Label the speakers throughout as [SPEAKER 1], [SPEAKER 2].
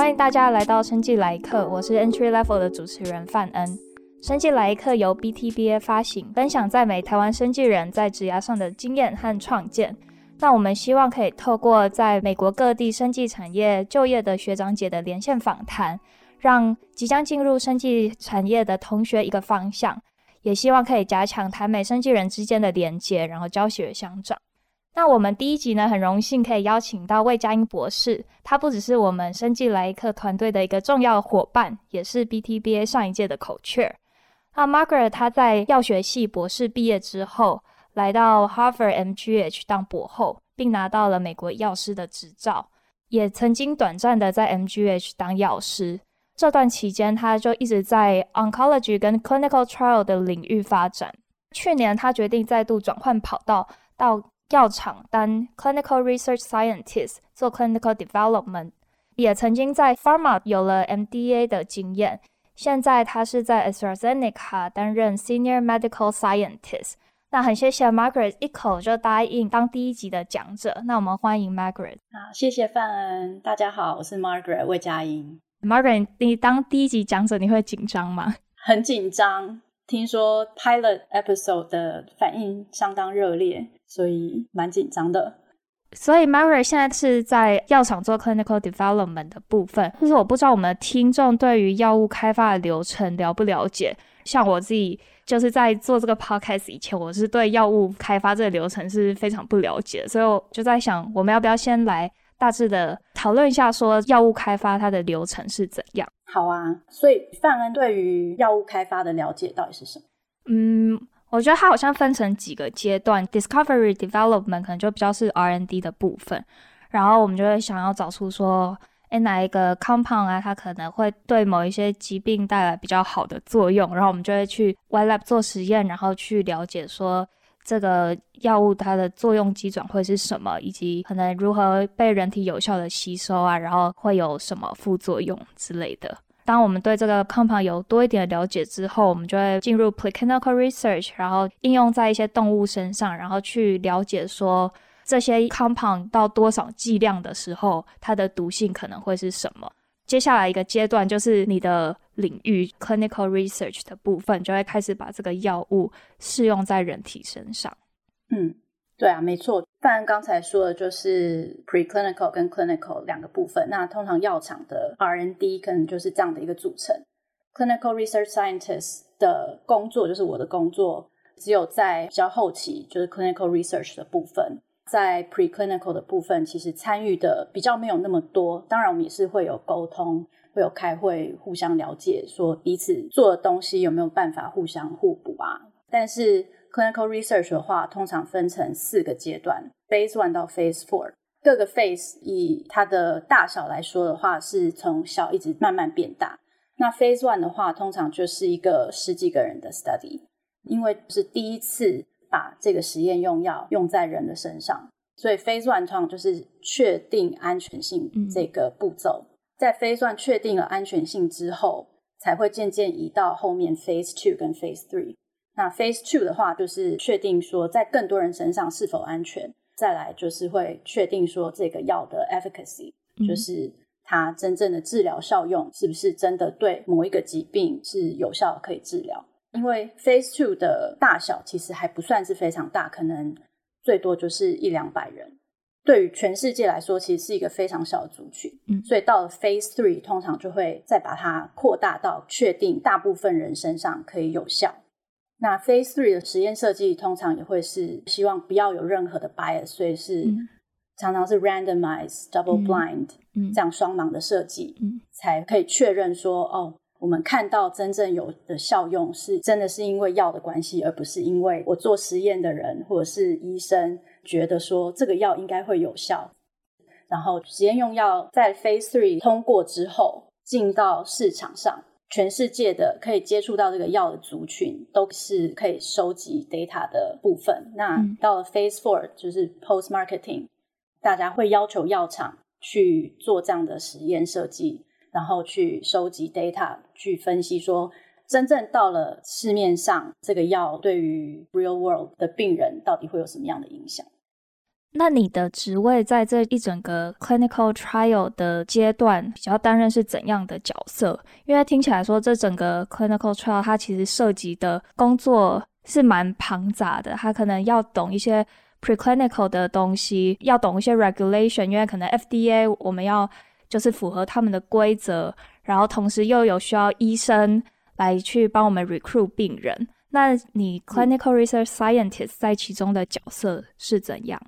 [SPEAKER 1] 欢迎大家来到生技来客，我是 Entry Level 的主持人范恩。生技来客由 BTBA 发行，分享在美台湾生技人在职涯上的经验和创建。那我们希望可以透过在美国各地生技产业就业的学长姐的连线访谈，让即将进入生技产业的同学一个方向，也希望可以加强台美生技人之间的连接，然后教学相长。那我们第一集呢，很荣幸可以邀请到魏佳音博士，他不只是我们生技来客团队的一个重要伙伴，也是 BTBA 上一届的口雀。那 Margaret 他在药学系博士毕业之后，来到 Harvard MGH 当博后，并拿到了美国药师的执照，也曾经短暂的在 MGH 当药师。这段期间，他就一直在 Oncology 跟 Clinical Trial 的领域发展。去年，他决定再度转换跑道到药厂当 clinical research scientist 做 clinical development，也曾经在 pharma 有了 MDA 的经验。现在他是在 AstraZeneca 担任 senior medical scientist。那很谢谢 Margaret 一口就答应当第一集的讲者。那我们欢迎 Margaret。
[SPEAKER 2] 好，谢谢范恩。大家好，我是 Margaret 魏佳音。
[SPEAKER 1] Margaret，你当第一集讲者，你会紧张吗？
[SPEAKER 2] 很紧张。听说 pilot episode 的反应相当热烈。所以蛮紧张的。
[SPEAKER 1] 所以 Margaret 现在是在药厂做 clinical development 的部分，就是我不知道我们的听众对于药物开发的流程了不了解。像我自己就是在做这个 podcast 以前，我是对药物开发这个流程是非常不了解，所以我就在想，我们要不要先来大致的讨论一下，说药物开发它的流程是怎样？
[SPEAKER 2] 好啊。所以范恩对于药物开发的了解到底是什么？
[SPEAKER 1] 嗯。我觉得它好像分成几个阶段，discovery development 可能就比较是 R&D 的部分，然后我们就会想要找出说，诶，哪一个 compound 啊，它可能会对某一些疾病带来比较好的作用，然后我们就会去 wet lab 做实验，然后去了解说这个药物它的作用机转会是什么，以及可能如何被人体有效的吸收啊，然后会有什么副作用之类的。当我们对这个 compound 有多一点了解之后，我们就会进入 preclinical research，然后应用在一些动物身上，然后去了解说这些 compound 到多少剂量的时候，它的毒性可能会是什么。接下来一个阶段就是你的领域 clinical research 的部分，就会开始把这个药物适用在人体身上。
[SPEAKER 2] 嗯。对啊，没错。范恩刚才说的就是 preclinical 跟 clinical 两个部分。那通常药厂的 R&D 可能就是这样的一个组成。Clinical research scientist 的工作就是我的工作，只有在比较后期，就是 clinical research 的部分。在 preclinical 的部分，其实参与的比较没有那么多。当然，我们也是会有沟通，会有开会，互相了解，说彼此做的东西有没有办法互相互补啊。但是 Clinical research 的话，通常分成四个阶段，Phase one 到 Phase four。各个 Phase 以它的大小来说的话，是从小一直慢慢变大。那 Phase one 的话，通常就是一个十几个人的 study，因为是第一次把这个实验用药用在人的身上，所以 Phase one 通常就是确定安全性这个步骤。在 Phase one 确定了安全性之后，才会渐渐移到后面 Phase two 跟 Phase three。那 Phase two 的话，就是确定说在更多人身上是否安全，再来就是会确定说这个药的 efficacy，就是它真正的治疗效用是不是真的对某一个疾病是有效可以治疗。因为 Phase two 的大小其实还不算是非常大，可能最多就是一两百人，对于全世界来说其实是一个非常小的族群。嗯，所以到了 Phase three，通常就会再把它扩大到确定大部分人身上可以有效。那 Phase three 的实验设计通常也会是希望不要有任何的 bias，所以是常常是 randomized、嗯、double blind、嗯、这样双盲的设计，嗯、才可以确认说哦，我们看到真正有的效用是真的是因为药的关系，而不是因为我做实验的人或者是医生觉得说这个药应该会有效。然后实验用药在 Phase three 通过之后进到市场上。全世界的可以接触到这个药的族群，都是可以收集 data 的部分。那到了 Phase Four，就是 Post Marketing，大家会要求药厂去做这样的实验设计，然后去收集 data，去分析说，真正到了市面上，这个药对于 Real World 的病人到底会有什么样的影响。
[SPEAKER 1] 那你的职位在这一整个 clinical trial 的阶段，比较担任是怎样的角色？因为听起来说，这整个 clinical trial 它其实涉及的工作是蛮庞杂的，它可能要懂一些 preclinical 的东西，要懂一些 regulation，因为可能 FDA 我们要就是符合他们的规则，然后同时又有需要医生来去帮我们 recruit 病人。那你 clinical research scientist 在其中的角色是怎样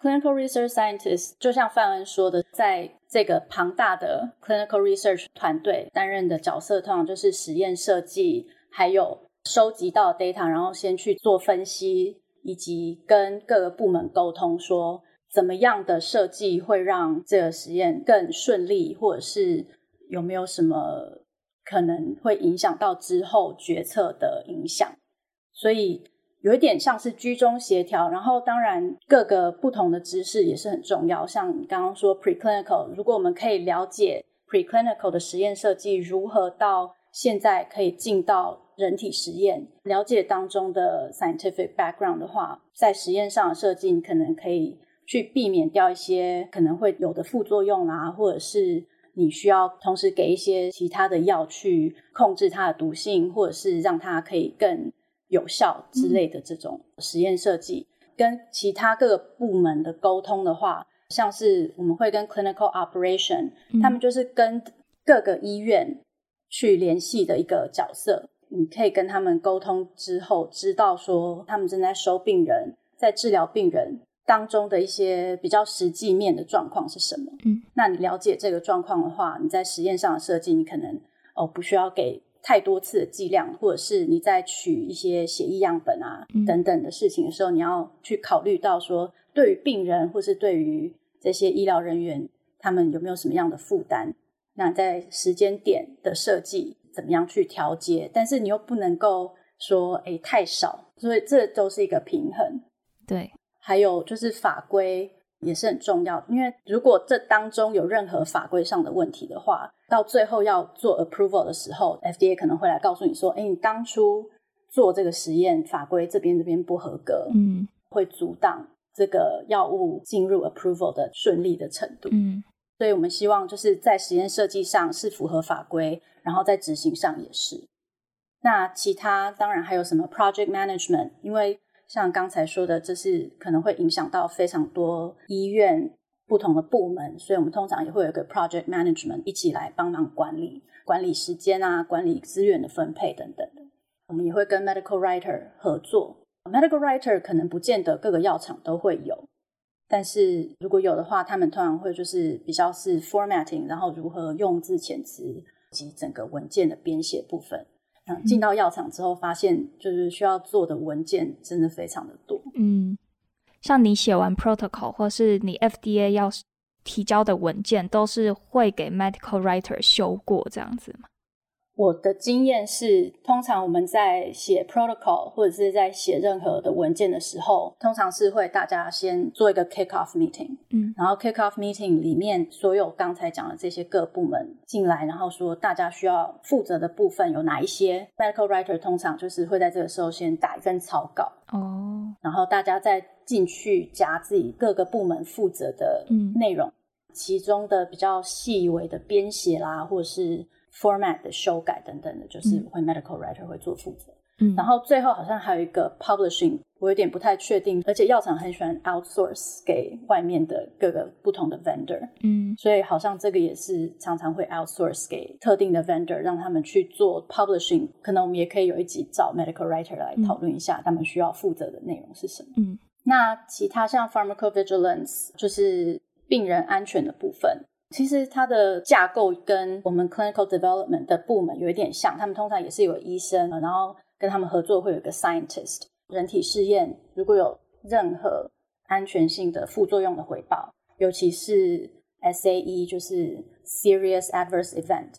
[SPEAKER 2] ？Clinical research scientist 就像范恩说的，在这个庞大的 clinical research 团队担任的角色，通常就是实验设计，还有收集到 data，然后先去做分析，以及跟各个部门沟通，说怎么样的设计会让这个实验更顺利，或者是有没有什么可能会影响到之后决策的影响，所以。有一点像是居中协调，然后当然各个不同的知识也是很重要。像你刚刚说 preclinical，如果我们可以了解 preclinical 的实验设计如何到现在可以进到人体实验，了解当中的 scientific background 的话，在实验上的设计，你可能可以去避免掉一些可能会有的副作用啦，或者是你需要同时给一些其他的药去控制它的毒性，或者是让它可以更。有效之类的这种实验设计，嗯、跟其他各个部门的沟通的话，像是我们会跟 clinical operation，、嗯、他们就是跟各个医院去联系的一个角色。你可以跟他们沟通之后，知道说他们正在收病人，在治疗病人当中的一些比较实际面的状况是什么。嗯，那你了解这个状况的话，你在实验上的设计，你可能哦不需要给。太多次的剂量，或者是你在取一些血液样本啊、嗯、等等的事情的时候，你要去考虑到说，对于病人或是对于这些医疗人员，他们有没有什么样的负担？那在时间点的设计怎么样去调节？但是你又不能够说，哎，太少，所以这都是一个平衡。
[SPEAKER 1] 对，
[SPEAKER 2] 还有就是法规。也是很重要，因为如果这当中有任何法规上的问题的话，到最后要做 approval 的时候，FDA 可能会来告诉你说：“哎，你当初做这个实验法规这边这边不合格，嗯，会阻挡这个药物进入 approval 的顺利的程度。”嗯，所以我们希望就是在实验设计上是符合法规，然后在执行上也是。那其他当然还有什么 project management，因为。像刚才说的，这是可能会影响到非常多医院不同的部门，所以我们通常也会有一个 project management 一起来帮忙管理，管理时间啊，管理资源的分配等等的。我们也会跟 medical writer 合作，medical writer 可能不见得各个药厂都会有，但是如果有的话，他们通常会就是比较是 formatting，然后如何用字遣词及整个文件的编写部分。进到药厂之后，发现就是需要做的文件真的非常的多。
[SPEAKER 1] 嗯，像你写完 protocol 或是你 FDA 要提交的文件，都是会给 medical writer 修过这样子吗？
[SPEAKER 2] 我的经验是，通常我们在写 protocol 或者是在写任何的文件的时候，通常是会大家先做一个 kick off meeting，嗯，然后 kick off meeting 里面所有刚才讲的这些各部门进来，然后说大家需要负责的部分有哪一些，medical writer 通常就是会在这个时候先打一份草稿，哦，然后大家再进去加自己各个部门负责的内容，嗯，其中的比较细微的编写啦，或者是。Format 的修改等等的，就是会 medical writer 会做负责。嗯，然后最后好像还有一个 publishing，我有点不太确定。而且药厂很喜欢 outsource 给外面的各个不同的 vendor。嗯，所以好像这个也是常常会 outsource 给特定的 vendor，让他们去做 publishing。可能我们也可以有一集找 medical writer 来讨论一下他们需要负责的内容是什么。嗯，那其他像 pharmacovigilance 就是病人安全的部分。其实它的架构跟我们 clinical development 的部门有一点像，他们通常也是有医生，然后跟他们合作会有一个 scientist。人体试验如果有任何安全性的副作用的回报，尤其是 SAE 就是 serious adverse event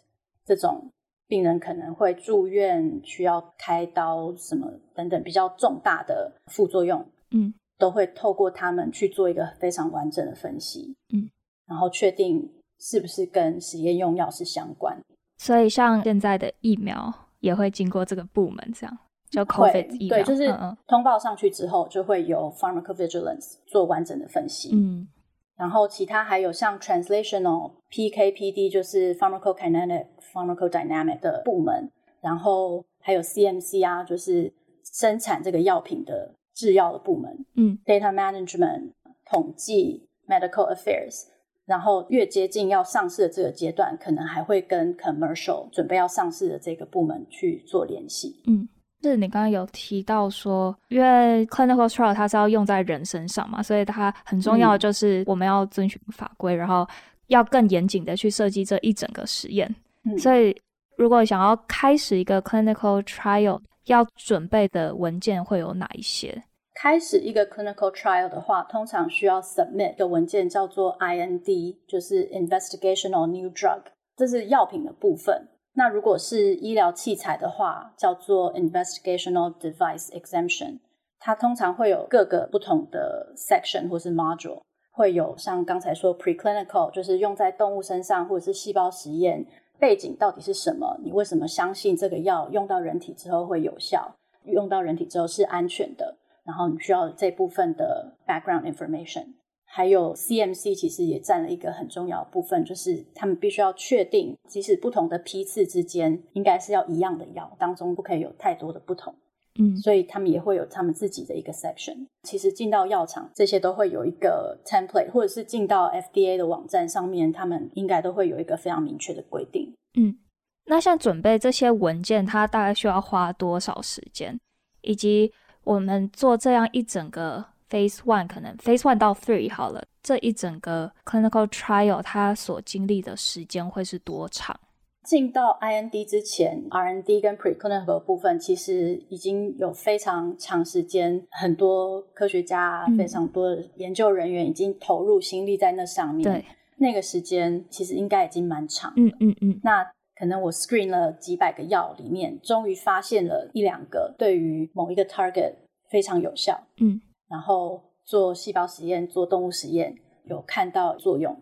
[SPEAKER 2] 这种病人可能会住院需要开刀什么等等比较重大的副作用，嗯，都会透过他们去做一个非常完整的分析，嗯，然后确定。是不是跟实验用药是相关？
[SPEAKER 1] 所以像现在的疫苗也会经过这个部门这样。就 COVID 疫苗，
[SPEAKER 2] 对，就是通报上去之后，就会由 pharmacovigilance 做完整的分析。
[SPEAKER 1] 嗯，
[SPEAKER 2] 然后其他还有像 translational PKPD，就是 pharmacokinetic pharmacodynamic 的部门，然后还有 CMC 啊，就是生产这个药品的制药的部门。
[SPEAKER 1] 嗯
[SPEAKER 2] ，data management 统计 medical affairs。然后越接近要上市的这个阶段，可能还会跟 commercial 准备要上市的这个部门去做联系。
[SPEAKER 1] 嗯，是你刚刚有提到说，因为 clinical trial 它是要用在人身上嘛，所以它很重要的就是我们要遵循法规，嗯、然后要更严谨的去设计这一整个实验。
[SPEAKER 2] 嗯、
[SPEAKER 1] 所以如果想要开始一个 clinical trial，要准备的文件会有哪一些？
[SPEAKER 2] 开始一个 clinical trial 的话，通常需要 submit 的文件叫做 IND，就是 Investigational New Drug，这是药品的部分。那如果是医疗器材的话，叫做 Investigational Device Exemption。它通常会有各个不同的 section 或是 module，会有像刚才说 preclinical，就是用在动物身上或者是细胞实验，背景到底是什么？你为什么相信这个药用到人体之后会有效？用到人体之后是安全的？然后你需要这部分的 background information，还有 CMC 其实也占了一个很重要的部分，就是他们必须要确定，即使不同的批次之间应该是要一样的药，当中不可以有太多的不同。
[SPEAKER 1] 嗯，
[SPEAKER 2] 所以他们也会有他们自己的一个 section。其实进到药厂，这些都会有一个 template，或者是进到 FDA 的网站上面，他们应该都会有一个非常明确的规定。
[SPEAKER 1] 嗯，那像准备这些文件，它大概需要花多少时间，以及？我们做这样一整个 phase one，可能 phase one 到 three 好了，这一整个 clinical trial 它所经历的时间会是多长？
[SPEAKER 2] 进到 IND 之前，R&D 跟 preclinical 部分其实已经有非常长时间，很多科学家、嗯、非常多的研究人员已经投入心力在那上面。
[SPEAKER 1] 对，
[SPEAKER 2] 那个时间其实应该已经蛮长。
[SPEAKER 1] 嗯嗯嗯。
[SPEAKER 2] 那可能我 screen 了几百个药里面，终于发现了一两个对于某一个 target 非常有效。
[SPEAKER 1] 嗯，
[SPEAKER 2] 然后做细胞实验、做动物实验有看到作用。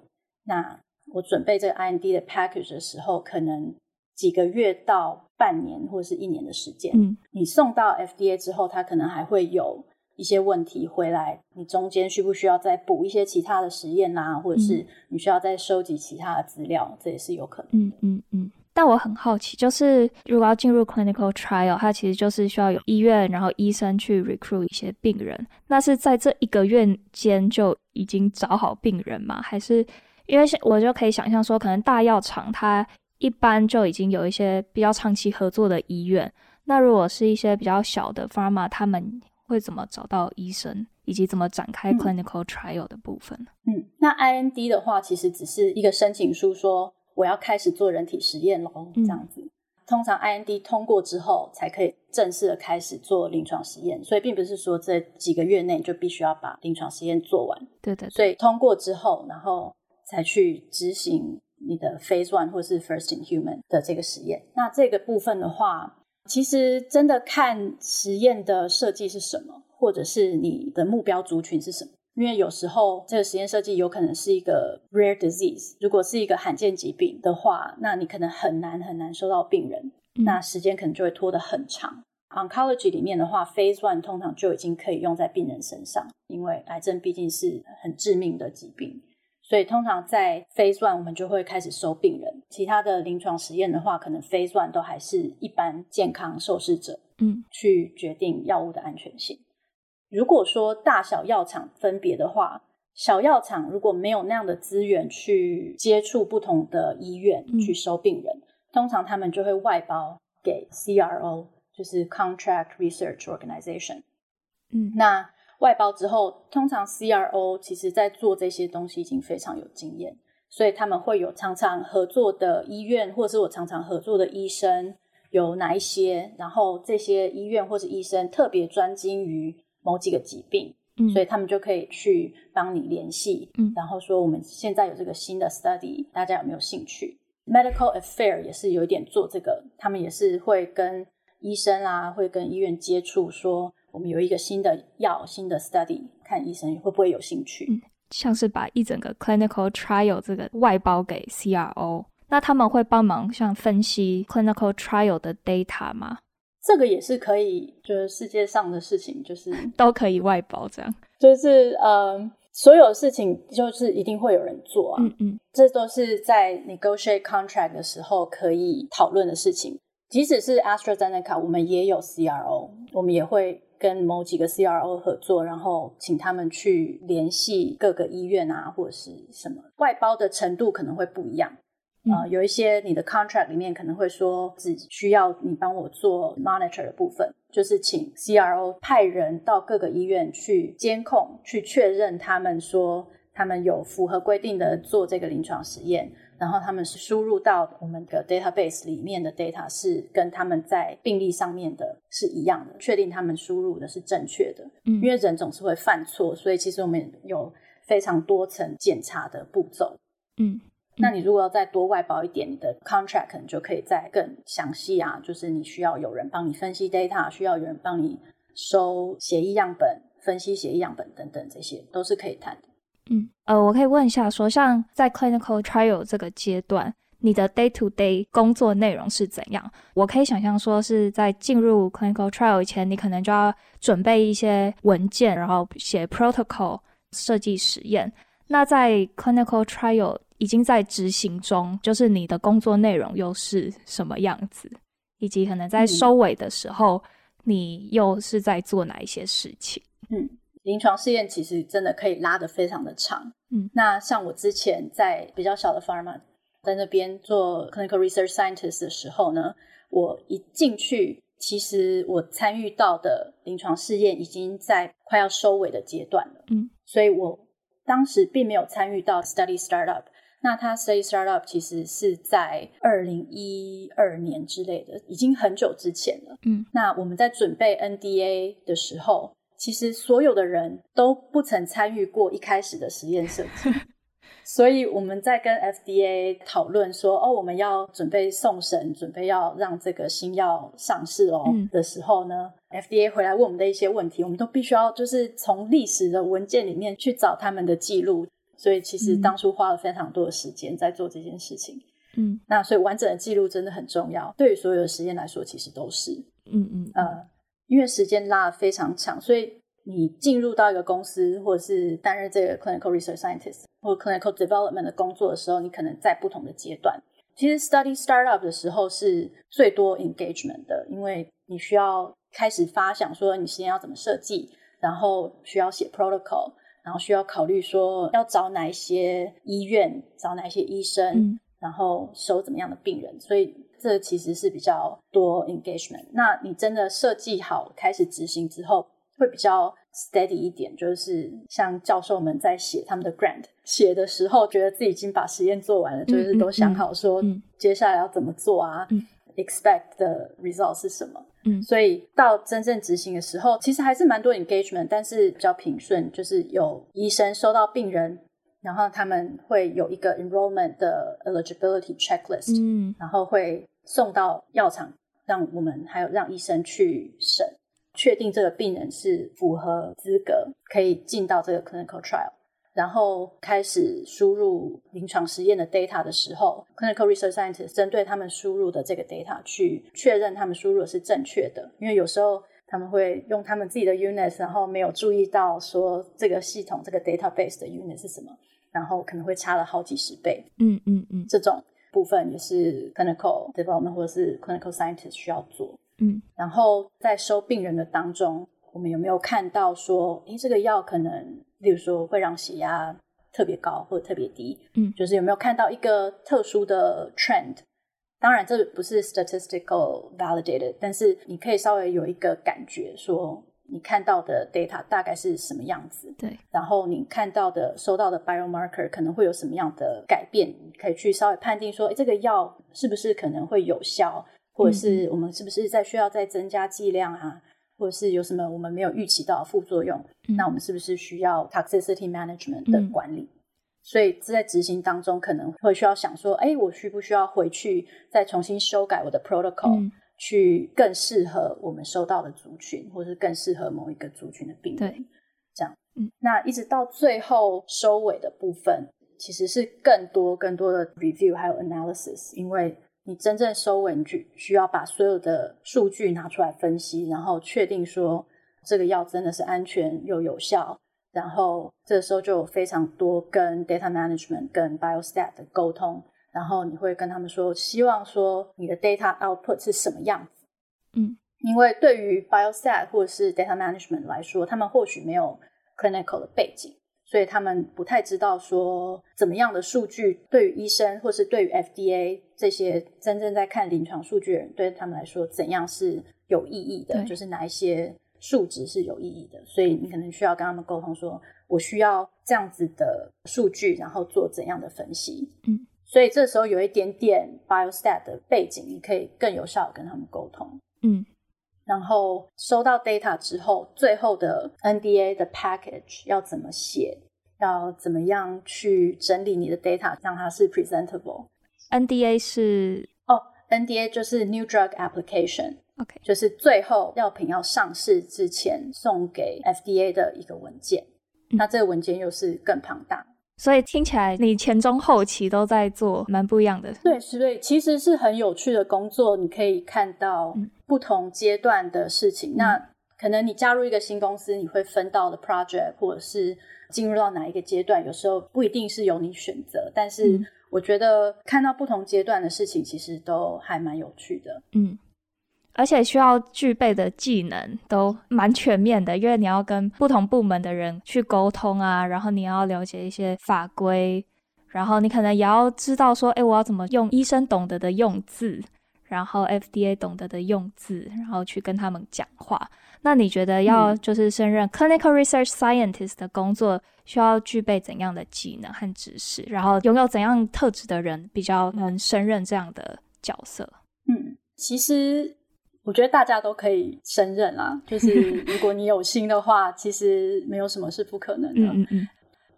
[SPEAKER 2] 那我准备这个 IND 的 package 的时候，可能几个月到半年或者是一年的时间。
[SPEAKER 1] 嗯，
[SPEAKER 2] 你送到 FDA 之后，它可能还会有一些问题回来，你中间需不需要再补一些其他的实验啊，或者是你需要再收集其他的资料，这也是有可能。
[SPEAKER 1] 嗯嗯嗯。但我很好奇，就是如果要进入 clinical trial，它其实就是需要有医院，然后医生去 recruit 一些病人。那是在这一个月间就已经找好病人吗？还是因为我就可以想象说，可能大药厂它一般就已经有一些比较长期合作的医院。那如果是一些比较小的 pharma，他们会怎么找到医生，以及怎么展开 clinical trial 的部分？
[SPEAKER 2] 嗯，那 IND 的话，其实只是一个申请书说。我要开始做人体实验喽，这样子。嗯、通常 IND 通过之后，才可以正式的开始做临床实验。所以并不是说这几个月内就必须要把临床实验做完。
[SPEAKER 1] 对对。
[SPEAKER 2] 所以通过之后，然后才去执行你的 Phase One 或是 First in Human 的这个实验。那这个部分的话，其实真的看实验的设计是什么，或者是你的目标族群是什么。因为有时候这个实验设计有可能是一个 rare disease，如果是一个罕见疾病的话，那你可能很难很难收到病人，嗯、那时间可能就会拖得很长。Oncology 里面的话，Phase One 通常就已经可以用在病人身上，因为癌症毕竟是很致命的疾病，所以通常在 Phase One 我们就会开始收病人。其他的临床实验的话，可能 Phase One 都还是一般健康受试者，
[SPEAKER 1] 嗯，
[SPEAKER 2] 去决定药物的安全性。如果说大小药厂分别的话，小药厂如果没有那样的资源去接触不同的医院去收病人，嗯、通常他们就会外包给 CRO，就是 Contract Research Organization。
[SPEAKER 1] 嗯，
[SPEAKER 2] 那外包之后，通常 CRO 其实在做这些东西已经非常有经验，所以他们会有常常合作的医院，或者是我常常合作的医生有哪一些，然后这些医院或者医生特别专精于。某几个疾病，
[SPEAKER 1] 嗯，
[SPEAKER 2] 所以他们就可以去帮你联系，
[SPEAKER 1] 嗯，
[SPEAKER 2] 然后说我们现在有这个新的 study，大家有没有兴趣？Medical Affair 也是有一点做这个，他们也是会跟医生啊，会跟医院接触，说我们有一个新的药、新的 study，看医生会不会有兴趣。
[SPEAKER 1] 嗯，像是把一整个 clinical trial 这个外包给 CRO，那他们会帮忙像分析 clinical trial 的 data 吗？
[SPEAKER 2] 这个也是可以，就是世界上的事情，就是
[SPEAKER 1] 都可以外包这样，
[SPEAKER 2] 就是呃，所有事情就是一定会有人做啊，嗯嗯，这都是在 negotiate contract 的时候可以讨论的事情。即使是 AstraZeneca，我们也有 CRO，我们也会跟某几个 CRO 合作，然后请他们去联系各个医院啊，或者是什么外包的程度可能会不一样。啊、呃，有一些你的 contract 里面可能会说只需要你帮我做 monitor 的部分，就是请 CRO 派人到各个医院去监控，去确认他们说他们有符合规定的做这个临床实验，然后他们是输入到我们的 database 里面的 data 是跟他们在病例上面的是一样的，确定他们输入的是正确的。嗯，因为人总是会犯错，所以其实我们有非常多层检查的步骤。嗯。那你如果要再多外包一点，你的 contract 可能就可以再更详细啊，就是你需要有人帮你分析 data，需要有人帮你收协议样本、分析协议样本等等，这些都是可以谈的。
[SPEAKER 1] 嗯，呃，我可以问一下，说像在 clinical trial 这个阶段，你的 day to day 工作内容是怎样？我可以想象说是在进入 clinical trial 以前，你可能就要准备一些文件，然后写 protocol，设计实验。那在 clinical trial 已经在执行中，就是你的工作内容又是什么样子，以及可能在收尾的时候，嗯、你又是在做哪一些事情？
[SPEAKER 2] 嗯，临床试验其实真的可以拉得非常的长。嗯，那像我之前在比较小的 pharma 在那边做 clinical research scientist 的时候呢，我一进去，其实我参与到的临床试验已经在快要收尾的阶段了。嗯，所以我当时并没有参与到 study startup。那他 Study Startup 其实是在二零一二年之类的，已经很久之前了。嗯，那我们在准备 NDA 的时候，其实所有的人都不曾参与过一开始的实验设计，所以我们在跟 FDA 讨论说，哦，我们要准备送审，准备要让这个新药上市哦的时候呢，嗯，FDA 回来问我们的一些问题，我们都必须要就是从历史的文件里面去找他们的记录。所以其实当初花了非常多的时间在做这件事情，嗯，那所以完整的记录真的很重要，对于所有的实验来说，其实都是，嗯嗯呃，因为时间拉得非常长，所以你进入到一个公司，或者是担任这个 clinical research scientist 或 clinical development 的工作的时候，你可能在不同的阶段。其实 study startup 的时候是最多 engagement 的，因为你需要开始发想说你实验要怎么设计，然后需要写 protocol。然后需要考虑说要找哪一些医院，找哪一些医生，嗯、然后收怎么样的病人，所以这其实是比较多 engagement。那你真的设计好开始执行之后，会比较 steady 一点，就是像教授们在写他们的 grant 写的时候，觉得自己已经把实验做完了，嗯、就是都想好说接下来要怎么做啊、嗯、，expect 的 result 是什么。嗯，所以到真正执行的时候，其实还是蛮多 engagement，但是比较平顺，就是有医生收到病人，然后他们会有一个 enrollment 的 eligibility checklist，嗯，然后会送到药厂，让我们还有让医生去审，确定这个病人是符合资格，可以进到这个 clinical trial。然后开始输入临床实验的 data 的时候，clinical research scientists 针对他们输入的这个 data 去确认他们输入的是正确的，因为有时候他们会用他们自己的 units，然后没有注意到说这个系统这个 database 的 unit 是什么，然后可能会差了好几十倍。嗯嗯嗯，这种部分也是 clinical development 或者是 clinical scientist 需要做。嗯，然后在收病人的当中，我们有没有看到说，诶，这个药可能？例如说会让血压特别高或者特别低，嗯，就是有没有看到一个特殊的 trend？当然这不是 statistical validated，但是你可以稍微有一个感觉，说你看到的 data 大概是什么样子，对。然后你看到的收到的 biomarker 可能会有什么样的改变，你可以去稍微判定说，诶，这个药是不是可能会有效，或者是我们是不是在需要再增加剂量啊？或者是有什么我们没有预期到的副作用，嗯，那我们是不是需要 toxicity management 的管理？嗯，所以这在执行当中可能会需要想说，哎，我需不需要回去再重新修改我的 protocol，嗯，去更适合我们收到的族群，或是更适合某一个族群的病人？对，这样，嗯，那一直到最后收尾的部分，其实是更多更多的 review 还有 analysis，因为你真正收尾，你需要把所有的数据拿出来分析，然后确定说这个药真的是安全又有效。然后这时候就有非常多跟 data management、跟 biostat 的沟通，然后你会跟他们说，希望说你的 data output 是什么样子。
[SPEAKER 1] 嗯，
[SPEAKER 2] 因为对于 biostat 或者是 data management 来说，他们或许没有 clinical 的背景，所以他们不太知道说怎么样的数据对于医生或是对于 FDA 这些真正在看临床数据的人，对他们来说怎样是有意义的，就是哪一些。数值是有意义的，所以你可能需要跟他们沟通说，说我需要这样子的数据，然后做怎样的分析。
[SPEAKER 1] 嗯，
[SPEAKER 2] 所以这时候有一点点 biostat 的背景，你可以更有效的跟他们沟通。
[SPEAKER 1] 嗯，
[SPEAKER 2] 然后收到 data 之后，最后的 NDA 的 package 要怎么写，要怎么样去整理你的 data，让它是 presentable。
[SPEAKER 1] NDA 是
[SPEAKER 2] 哦，oh，NDA 就是 New Drug Application。
[SPEAKER 1] OK，
[SPEAKER 2] 就是最后药品要上市之前送给 FDA 的一个文件，嗯、那这个文件又是更庞大，
[SPEAKER 1] 所以听起来你前中后期都在做蛮不一样的。
[SPEAKER 2] 对，所以其实是很有趣的工作，你可以看到不同阶段的事情。嗯、那可能你加入一个新公司，你会分到的 project，或者是进入到哪一个阶段，有时候不一定是由你选择，但是我觉得看到不同阶段的事情，其实都还蛮有趣的。
[SPEAKER 1] 嗯。而且需要具备的技能都蛮全面的，因为你要跟不同部门的人去沟通啊，然后你要了解一些法规，然后你可能也要知道说，哎，我要怎么用医生懂得的用字，然后 FDA 懂得的用字，然后去跟他们讲话。那你觉得要就是胜任 Clinical Research Scientist 的工作，需要具备怎样的技能和知识？然后拥有怎样特质的人比较能胜任这样的角色？
[SPEAKER 2] 嗯，其实。我觉得大家都可以胜任啊，就是如果你有心的话，其实没有什么是不可能的。
[SPEAKER 1] 嗯嗯嗯。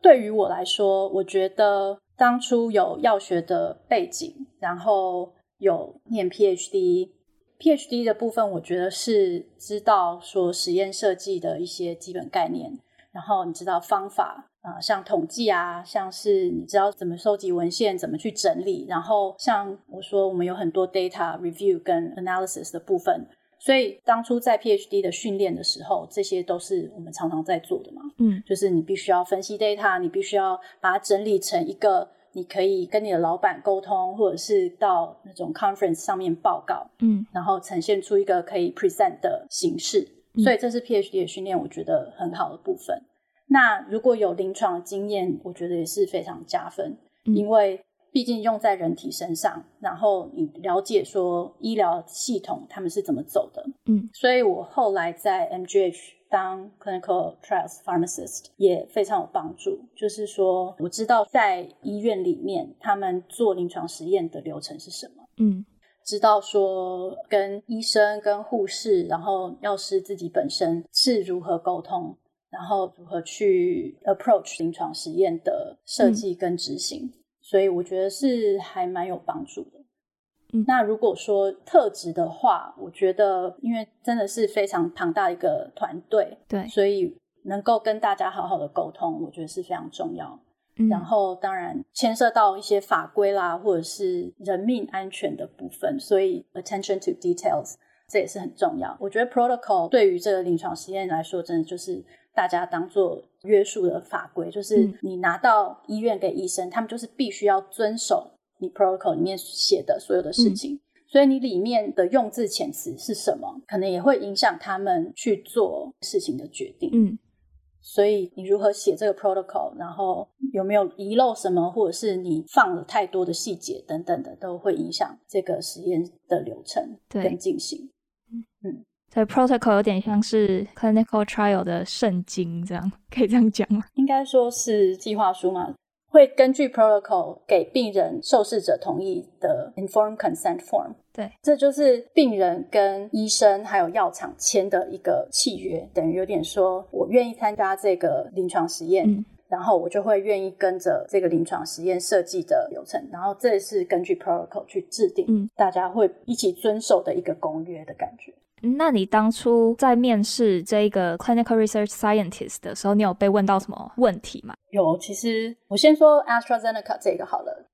[SPEAKER 2] 对于我来说，我觉得当初有药学的背景，然后有念 PhD，PhD 的部分，我觉得是知道说实验设计的一些基本概念，然后你知道方法。啊、呃，像统计啊，像是你知道怎么收集文献，怎么去整理，然后像我说，我们有很多 data review 跟 analysis 的部分，所以当初在 PhD 的训练的时候，这些都是我们常常在做的嘛。
[SPEAKER 1] 嗯，
[SPEAKER 2] 就是你必须要分析 data，你必须要把它整理成一个你可以跟你的老板沟通，或者是到那种 conference 上面报告，
[SPEAKER 1] 嗯，
[SPEAKER 2] 然后呈现出一个可以 present 的形式。所以这是 PhD 的训练，我觉得很好的部分。那如果有临床经验，我觉得也是非常加分，嗯、因为毕竟用在人体身上，然后你了解说医疗系统他们是怎么走的，
[SPEAKER 1] 嗯，
[SPEAKER 2] 所以我后来在 MGH 当 Clinical Trials Pharmacist 也非常有帮助。就是说，我知道在医院里面他们做临床实验的流程是什么，
[SPEAKER 1] 嗯，
[SPEAKER 2] 知道说跟医生、跟护士，然后药师自己本身是如何沟通。然后如何去 approach 临床实验的设计跟执行，嗯、所以我觉得是还蛮有帮助的。
[SPEAKER 1] 嗯，
[SPEAKER 2] 那如果说特质的话，我觉得因为真的是非常庞大的一个团队，
[SPEAKER 1] 对，
[SPEAKER 2] 所以能够跟大家好好的沟通，我觉得是非常重要。
[SPEAKER 1] 嗯、
[SPEAKER 2] 然后当然牵涉到一些法规啦，或者是人命安全的部分，所以 attention to details 这也是很重要。我觉得 protocol 对于这个临床实验来说，真的就是。大家当做约束的法规，就是你拿到医院给医生，嗯、他们就是必须要遵守你 protocol 里面写的所有的事情。嗯、所以你里面的用字遣词是什么，可能也会影响他们去做事情的决定。
[SPEAKER 1] 嗯，
[SPEAKER 2] 所以你如何写这个 protocol，然后有没有遗漏什么，或者是你放了太多的细节等等的，都会影响这个实验的流程跟进行。嗯嗯。
[SPEAKER 1] 所以 protocol 有点像是 clinical trial 的圣经，这样可以这样讲吗？
[SPEAKER 2] 应该说是计划书嘛，会根据 protocol 给病人受试者同意的 informed consent form。
[SPEAKER 1] 对，
[SPEAKER 2] 这就是病人跟医生还有药厂签的一个契约，等于有点说我愿意参加这个临床实验，嗯、然后我就会愿意跟着这个临床实验设计的流程，然后这是根据 protocol 去制定，
[SPEAKER 1] 嗯、
[SPEAKER 2] 大家会一起遵守的一个公约的感觉。
[SPEAKER 1] 那你当初在面试这个 clinical research scientist 的时候，你有被问到什么问题吗？
[SPEAKER 2] 有，其实我先说 AstraZeneca 这个好了。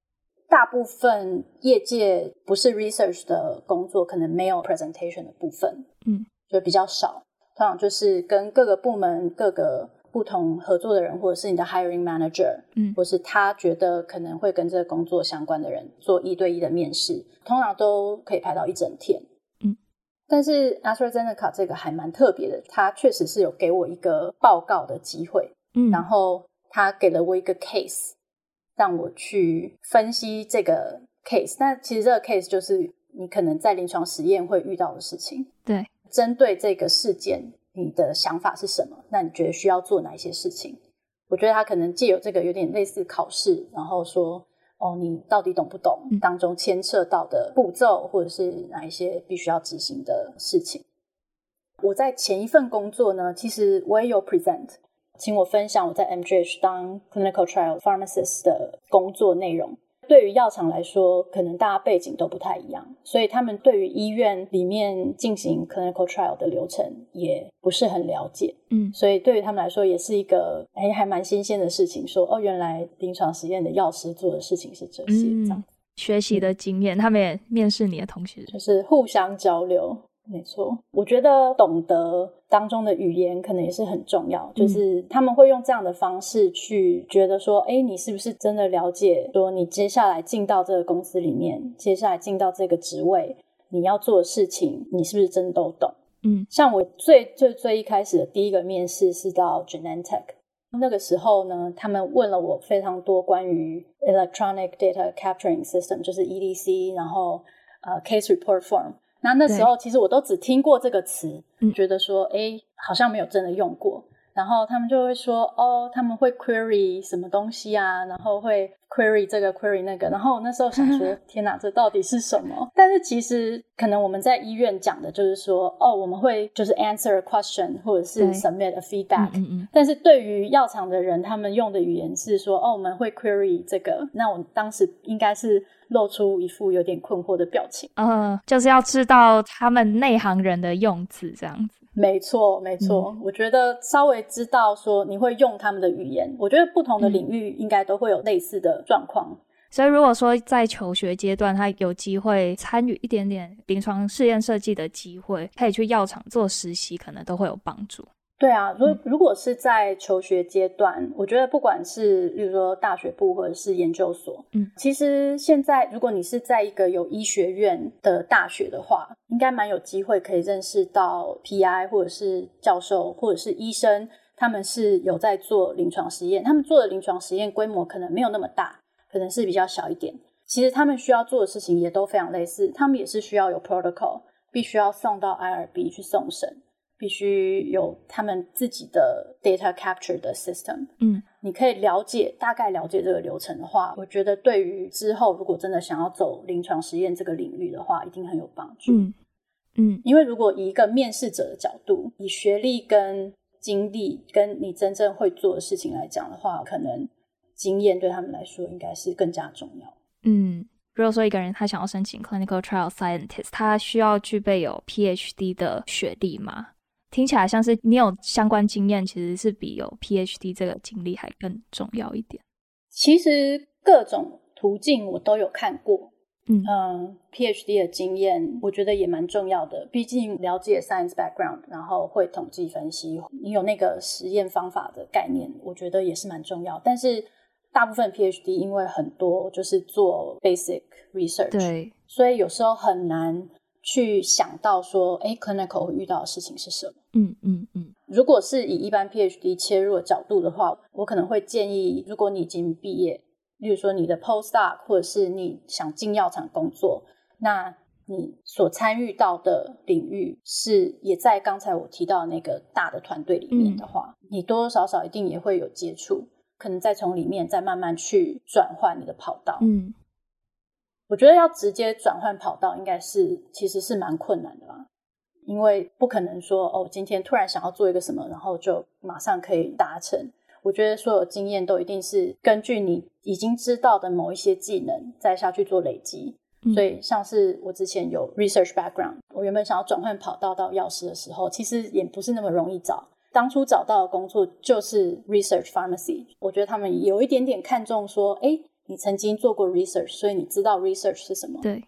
[SPEAKER 2] 大部分业界不是 research 的工作，可能没有 presentation 的部分，
[SPEAKER 1] 嗯，
[SPEAKER 2] 就比较少。通常就是跟各个部门、各个不同合作的人，或者是你的 hiring manager，
[SPEAKER 1] 嗯，
[SPEAKER 2] 或是他觉得可能会跟这个工作相关的人做一对一的面试，通常都可以排到一整天。
[SPEAKER 1] 嗯，
[SPEAKER 2] 但是 AstraZeneca 这个还蛮特别的，他确实是有给我一个报告的机会，
[SPEAKER 1] 嗯，
[SPEAKER 2] 然后他给了我一个 case。让我去分析这个 case，那其实这个 case 就是你可能在临床实验会遇到的事情。
[SPEAKER 1] 对，
[SPEAKER 2] 针对这个事件，你的想法是什么？那你觉得需要做哪一些事情？我觉得他可能借由这个有点类似考试，然后说，哦，你到底懂不懂当中牵涉到的步骤，或者是哪一些必须要执行的事情？我在前一份工作呢，其实我也有 present。请我分享我在 MGH 当 clinical trial pharmacist 的工作内容。对于药厂来说，可能大家背景都不太一样，所以他们对于医院里面进行 clinical trial 的流程也不是很了解。
[SPEAKER 1] 嗯，
[SPEAKER 2] 所以对于他们来说，也是一个哎还蛮新鲜的事情。说哦，原来临床实验的药师做的事情是这些，
[SPEAKER 1] 嗯、
[SPEAKER 2] 这样
[SPEAKER 1] 学习的经验，他们也面试你的同学，
[SPEAKER 2] 就是互相交流。没错，我觉得懂得当中的语言可能也是很重要，就是他们会用这样的方式去觉得说，哎，你是不是真的了解？说你接下来进到这个公司里面，接下来进到这个职位，你要做的事情，你是不是真的都懂？
[SPEAKER 1] 嗯，
[SPEAKER 2] 像我最最最一开始的第一个面试是到 Genentech，那个时候呢，他们问了我非常多关于 Electronic Data Capturing System，就是 EDC，然后呃 Case Report Form。那那时候其实我都只听过这个词，觉得说哎，好像没有真的用过。然后他们就会说哦，他们会 query 什么东西啊，然后会 query 这个 query 那个。然后我那时候想说，天哪，这到底是什么？但是其实可能我们在医院讲的就是说，哦，我们会就是 answer a question 或者是 submit a feedback。
[SPEAKER 1] 嗯嗯。
[SPEAKER 2] 但是对于药厂的人，他们用的语言是说，哦，我们会 query 这个。那我当时应该是。露出一副有点困惑的表情。
[SPEAKER 1] 嗯、呃，就是要知道他们内行人的用词，这样子。
[SPEAKER 2] 没错，没错。嗯、我觉得稍微知道说你会用他们的语言，我觉得不同的领域应该都会有类似的状况。
[SPEAKER 1] 嗯、所以，如果说在求学阶段，他有机会参与一点点临床试验设计的机会，可以去药厂做实习，可能都会有帮助。
[SPEAKER 2] 对啊，如如果是在求学阶段，嗯、我觉得不管是例如说大学部或者是研究所，
[SPEAKER 1] 嗯，
[SPEAKER 2] 其实现在如果你是在一个有医学院的大学的话，应该蛮有机会可以认识到 PI 或者是教授或者是医生，他们是有在做临床实验，他们做的临床实验规模可能没有那么大，可能是比较小一点。其实他们需要做的事情也都非常类似，他们也是需要有 protocol，必须要送到 IRB 去送审。必须有他们自己的 data capture 的 system。
[SPEAKER 1] 嗯，
[SPEAKER 2] 你可以了解，大概了解这个流程的话，我觉得对于之后如果真的想要走临床实验这个领域的话，一定很有帮助。
[SPEAKER 1] 嗯嗯，
[SPEAKER 2] 因为如果以一个面试者的角度，以学历跟经历跟你真正会做的事情来讲的话，可能经验对他们来说应该是更加重要。
[SPEAKER 1] 嗯，如果说一个人他想要申请 clinical trial scientist，他需要具备有 PhD 的学历吗？听起来像是你有相关经验，其实是比有 PhD 这个经历还更重要一点。
[SPEAKER 2] 其实各种途径我都有看过，
[SPEAKER 1] 嗯，
[SPEAKER 2] 嗯，PhD 的经验我觉得也蛮重要的，毕竟了解 science background，然后会统计分析，你有那个实验方法的概念，我觉得也是蛮重要。但是大部分 PhD 因为很多就是做 basic research，
[SPEAKER 1] 对，
[SPEAKER 2] 所以有时候很难。去想到说，哎，clinical 会遇到的事情是什么？
[SPEAKER 1] 嗯嗯嗯。
[SPEAKER 2] 如果是以一般 PhD 切入的角度的话，我可能会建议，如果你已经毕业，例如说你的 postdoc，或者是你想进药厂工作，那你所参与到的领域是也在刚才我提到的那个大的团队里面的话，嗯、你多多少少一定也会有接触，可能再从里面再慢慢去转换你的跑道。
[SPEAKER 1] 嗯。
[SPEAKER 2] 我觉得要直接转换跑道，应该是其实是蛮困难的啦，因为不可能说哦，今天突然想要做一个什么，然后就马上可以达成。我觉得所有经验都一定是根据你已经知道的某一些技能再下去做累积。嗯、所以像是我之前有 research background，我原本想要转换跑道到药师的时候，其实也不是那么容易找。当初找到的工作就是 research pharmacy，我觉得他们有一点点看重说，哎。你曾经做过 research，所以你知道 research 是什么。
[SPEAKER 1] 对。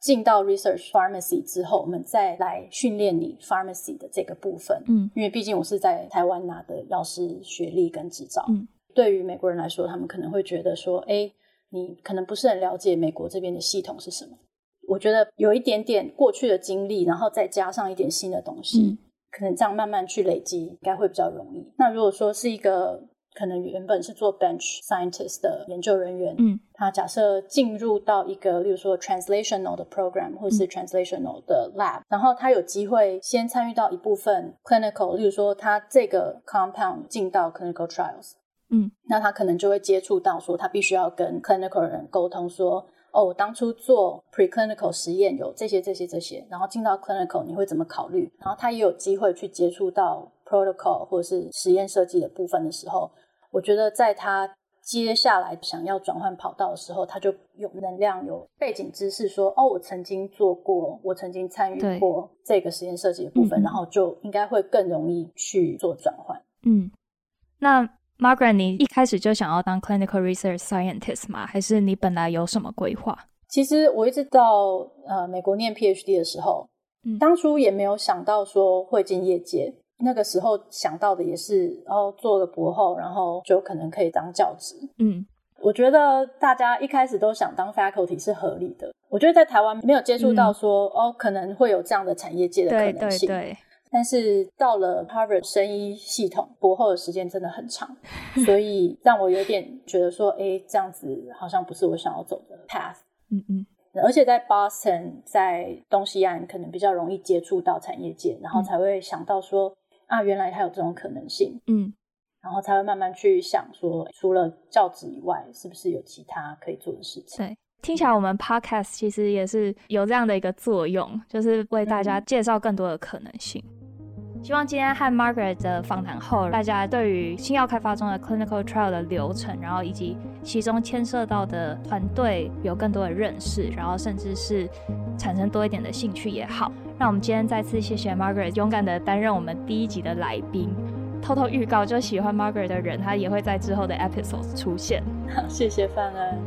[SPEAKER 2] 进到 research pharmacy 之后，我们再来训练你 pharmacy 的这个部分。
[SPEAKER 1] 嗯，
[SPEAKER 2] 因为毕竟我是在台湾拿的药师学历跟执照。
[SPEAKER 1] 嗯，
[SPEAKER 2] 对于美国人来说，他们可能会觉得说，哎，你可能不是很了解美国这边的系统是什么。我觉得有一点点过去的经历，然后再加上一点新的东西，嗯，可能这样慢慢去累积，应该会比较容易。那如果说是一个可能原本是做 bench scientist 的研究人员，
[SPEAKER 1] 嗯，
[SPEAKER 2] 他假设进入到一个，例如说 translational 的 program 或是 translational 的 lab，嗯，然后他有机会先参与到一部分 clinical，例如说他这个 compound 进到 clinical trials，
[SPEAKER 1] 嗯，
[SPEAKER 2] 那他可能就会接触到说他必须要跟 clinical 人沟通说，哦，我当初做 preclinical 实验有这些这些这些，然后进到 clinical 你会怎么考虑？然后他也有机会去接触到 protocol 或者是实验设计的部分的时候。我觉得在他接下来想要转换跑道的时候，他就有能量、有背景知识说，说哦，我曾经做过，我曾经参与过这个实验设计的部分，然后就应该会更容易去做转换。
[SPEAKER 1] 嗯，那 Margaret，你一开始就想要当 clinical research scientist 吗？还是你本来有什么规划？
[SPEAKER 2] 其实我一直到呃美国念 PhD 的时候，嗯，当初也没有想到说会进业界。那个时候想到的也是，哦，做了博后，然后就可能可以当教职。
[SPEAKER 1] 嗯，
[SPEAKER 2] 我觉得大家一开始都想当 faculty 是合理的。我觉得在台湾没有接触到说，嗯、哦，可能会有这样的产业界的可能性。
[SPEAKER 1] 对对对。
[SPEAKER 2] 但是到了 Harvard 生医系统，博后的时间真的很长，所以让我有点觉得说，哎，这样子好像不是我想要走的 path。
[SPEAKER 1] 嗯嗯。
[SPEAKER 2] 而且在 Boston，在东西岸，可能比较容易接触到产业界，然后才会想到说。啊，原来还有这种可能性，
[SPEAKER 1] 嗯，
[SPEAKER 2] 然后才会慢慢去想说，除了教职以外，是不是有其他可以做的事情？
[SPEAKER 1] 对，听起来我们 podcast 其实也是有这样的一个作用，就是为大家介绍更多的可能性。嗯希望今天和 Margaret 的访谈后，大家对于新药开发中的 clinical trial 的流程，然后以及其中牵涉到的团队有更多的认识，然后甚至是产生多一点的兴趣也好。那我们今天再次谢谢 Margaret 勇敢的担任我们第一集的来宾。偷偷预告，就喜欢 Margaret 的人，他也会在之后的 episodes 出现。
[SPEAKER 2] 好，谢谢范恩。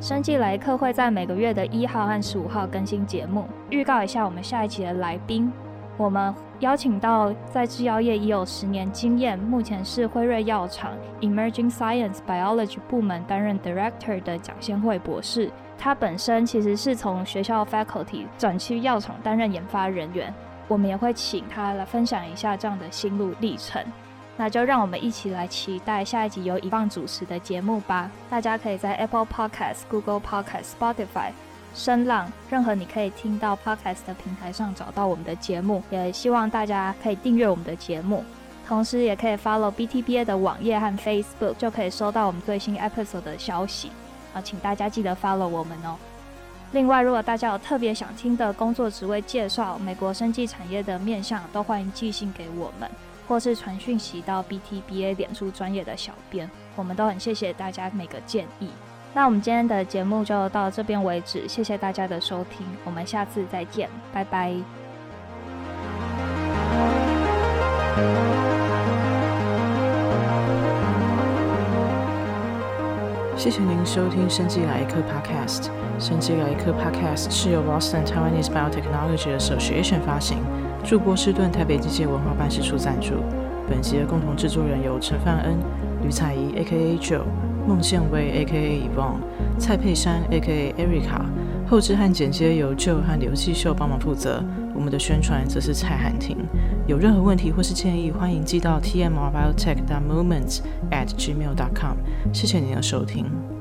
[SPEAKER 1] 生计来客会在每个月的一号和十五号更新节目。预告一下我们下一期的来宾。我们邀请到在制药业已有十年经验，目前是辉瑞药厂 Emerging Science Biology 部门担任 Director 的蒋先惠博士。他本身其实是从学校 Faculty 转去药厂担任研发人员。我们也会请他来分享一下这样的心路历程。那就让我们一起来期待下一集由以棒主持的节目吧。大家可以在 Apple Podcast、Google Podcast、Spotify。声浪，任何你可以听到 podcast 的平台上找到我们的节目，也希望大家可以订阅我们的节目，同时也可以 follow BTBA 的网页和 Facebook，就可以收到我们最新 episode 的消息。请大家记得 follow 我们哦。另外，如果大家有特别想听的工作职位介绍、美国生技产业的面向，都欢迎寄信给我们，或是传讯息到 BTBA 脸书专业的小编，我们都很谢谢大家每个建议。那我们今天的节目就到这边为止，谢谢大家的收听，我们下次再见，拜拜。
[SPEAKER 3] 谢谢您收听《生技来客》Podcast，《生技来客》Podcast 是由 Boston Taiwanese Biotechnology Association 发行，驻波士顿台北机械文化办事处赞助。本集的共同制作人有陈范恩、吕采宜 （A.K.A. Joe）。孟宪威 （A.K.A. Yvonne）、蔡佩珊 （A.K.A. Erica），后制和剪接由 Joe 和刘继秀帮忙负责。我们的宣传则是蔡汉婷。有任何问题或是建议，欢迎寄到 tmrbiotech.moments@gmail.com。谢谢您的收听。